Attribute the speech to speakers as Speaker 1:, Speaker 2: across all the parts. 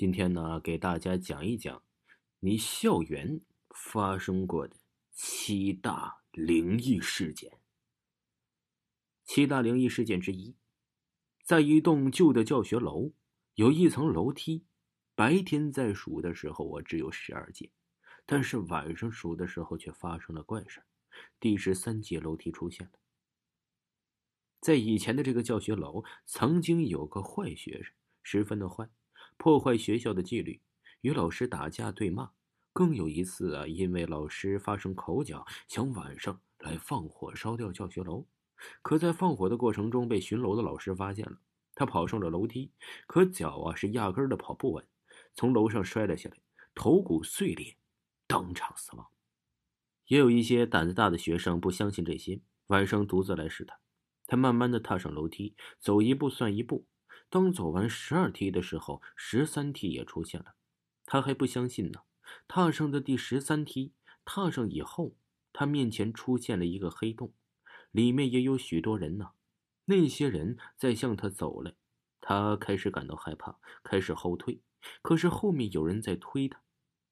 Speaker 1: 今天呢，给大家讲一讲你校园发生过的七大灵异事件。七大灵异事件之一，在一栋旧的教学楼，有一层楼梯，白天在数的时候我，只有十二节，但是晚上数的时候却发生了怪事第十三节楼梯出现了。在以前的这个教学楼，曾经有个坏学生，十分的坏。破坏学校的纪律，与老师打架对骂，更有一次啊，因为老师发生口角，想晚上来放火烧掉教学楼，可在放火的过程中被巡楼的老师发现了，他跑上了楼梯，可脚啊是压根的跑不稳，从楼上摔了下来，头骨碎裂，当场死亡。也有一些胆子大的学生不相信这些，晚上独自来试探，他慢慢的踏上楼梯，走一步算一步。当走完十二梯的时候，十三梯也出现了，他还不相信呢。踏上的第十三梯，踏上以后，他面前出现了一个黑洞，里面也有许多人呢。那些人在向他走来，他开始感到害怕，开始后退。可是后面有人在推他，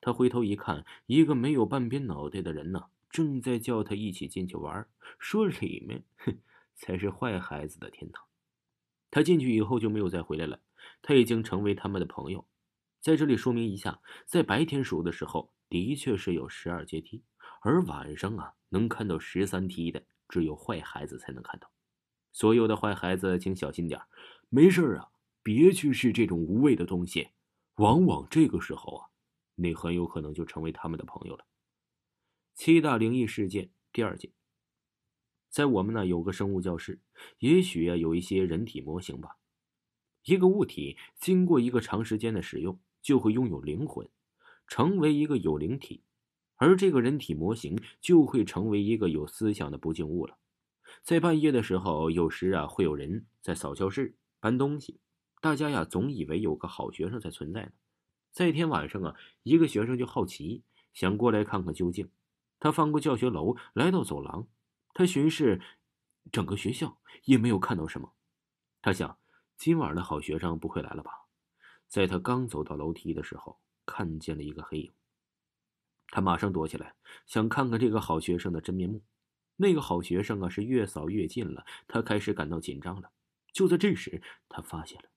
Speaker 1: 他回头一看，一个没有半边脑袋的人呢，正在叫他一起进去玩，说里面，哼，才是坏孩子的天堂。他进去以后就没有再回来了，他已经成为他们的朋友。在这里说明一下，在白天数的时候的确是有十二阶梯，而晚上啊能看到十三梯的只有坏孩子才能看到。所有的坏孩子请小心点没事啊，别去试这种无谓的东西，往往这个时候啊，你很有可能就成为他们的朋友了。七大灵异事件第二件。在我们那有个生物教室，也许啊有一些人体模型吧。一个物体经过一个长时间的使用，就会拥有灵魂，成为一个有灵体，而这个人体模型就会成为一个有思想的不净物了。在半夜的时候，有时啊会有人在扫教室、搬东西，大家呀总以为有个好学生在存在呢。在一天晚上啊，一个学生就好奇，想过来看看究竟。他翻过教学楼，来到走廊。他巡视整个学校，也没有看到什么。他想，今晚的好学生不会来了吧？在他刚走到楼梯的时候，看见了一个黑影。他马上躲起来，想看看这个好学生的真面目。那个好学生啊，是越扫越近了。他开始感到紧张了。就在这时，他发现了，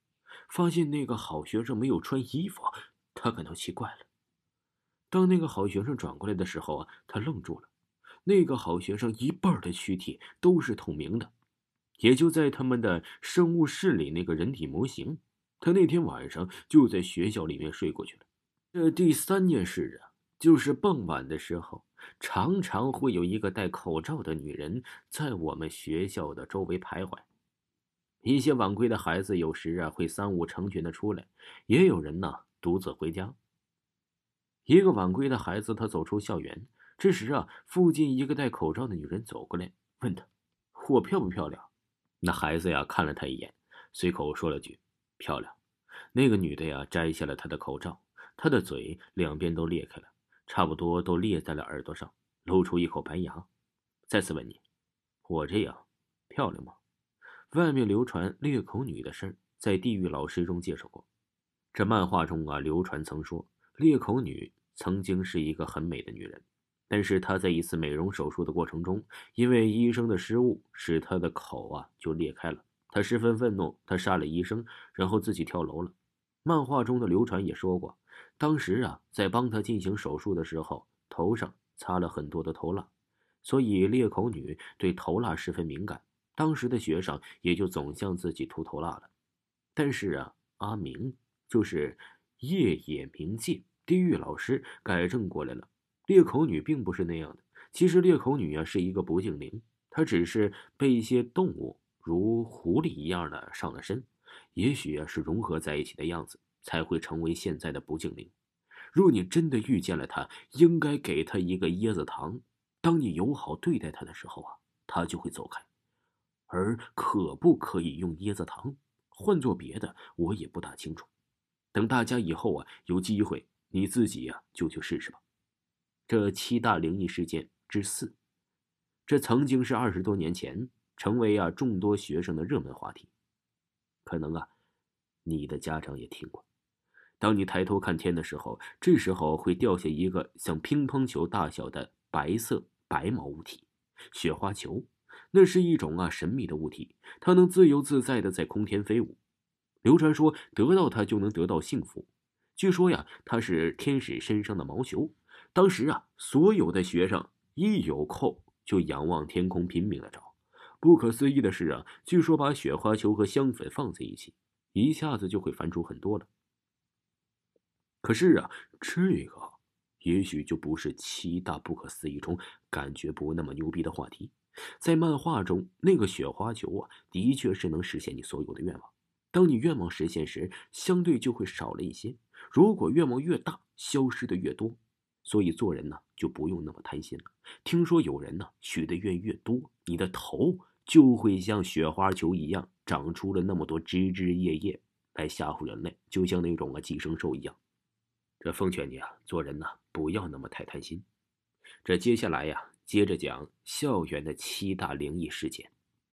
Speaker 1: 发现那个好学生没有穿衣服。他感到奇怪了。当那个好学生转过来的时候啊，他愣住了。那个好学生一半的躯体都是透明的，也就在他们的生物室里那个人体模型，他那天晚上就在学校里面睡过去了。这第三件事啊，就是傍晚的时候，常常会有一个戴口罩的女人在我们学校的周围徘徊。一些晚归的孩子有时啊会三五成群的出来，也有人呢独自回家。一个晚归的孩子，他走出校园。这时啊，附近一个戴口罩的女人走过来，问他：“我漂不漂亮？”那孩子呀看了他一眼，随口说了句：“漂亮。”那个女的呀摘下了他的口罩，她的嘴两边都裂开了，差不多都裂在了耳朵上，露出一口白牙。再次问你：“我这样漂亮吗？”外面流传裂口女的事，在地狱老师中介绍过。这漫画中啊，流传曾说裂口女曾经是一个很美的女人。但是她在一次美容手术的过程中，因为医生的失误，使她的口啊就裂开了。她十分愤怒，她杀了医生，然后自己跳楼了。漫画中的流传也说过，当时啊在帮她进行手术的时候，头上擦了很多的头蜡，所以裂口女对头蜡十分敏感。当时的学生也就总向自己涂头蜡了。但是啊，阿明就是夜野冥界地狱老师改正过来了。裂口女并不是那样的。其实裂口女啊是一个不净灵，她只是被一些动物如狐狸一样的上了身，也许啊是融合在一起的样子，才会成为现在的不净灵。若你真的遇见了他，应该给他一个椰子糖。当你友好对待他的时候啊，他就会走开。而可不可以用椰子糖？换做别的，我也不大清楚。等大家以后啊有机会，你自己呀就去试试吧。这七大灵异事件之四，这曾经是二十多年前成为啊众多学生的热门话题。可能啊，你的家长也听过。当你抬头看天的时候，这时候会掉下一个像乒乓球大小的白色白毛物体——雪花球。那是一种啊神秘的物体，它能自由自在的在空天飞舞。流传说得到它就能得到幸福。据说呀，它是天使身上的毛球。当时啊，所有的学生一有空就仰望天空，拼命的找。不可思议的是啊，据说把雪花球和香粉放在一起，一下子就会翻出很多了。可是啊，这个也许就不是七大不可思议中感觉不那么牛逼的话题。在漫画中，那个雪花球啊，的确是能实现你所有的愿望。当你愿望实现时，相对就会少了一些。如果愿望越大，消失的越多。所以做人呢，就不用那么贪心了。听说有人呢，许的愿越多，你的头就会像雪花球一样，长出了那么多枝枝叶叶，来吓唬人类，就像那种啊寄生兽一样。这奉劝你啊，做人呢，不要那么太贪心。这接下来呀。接着讲校园的七大灵异事件。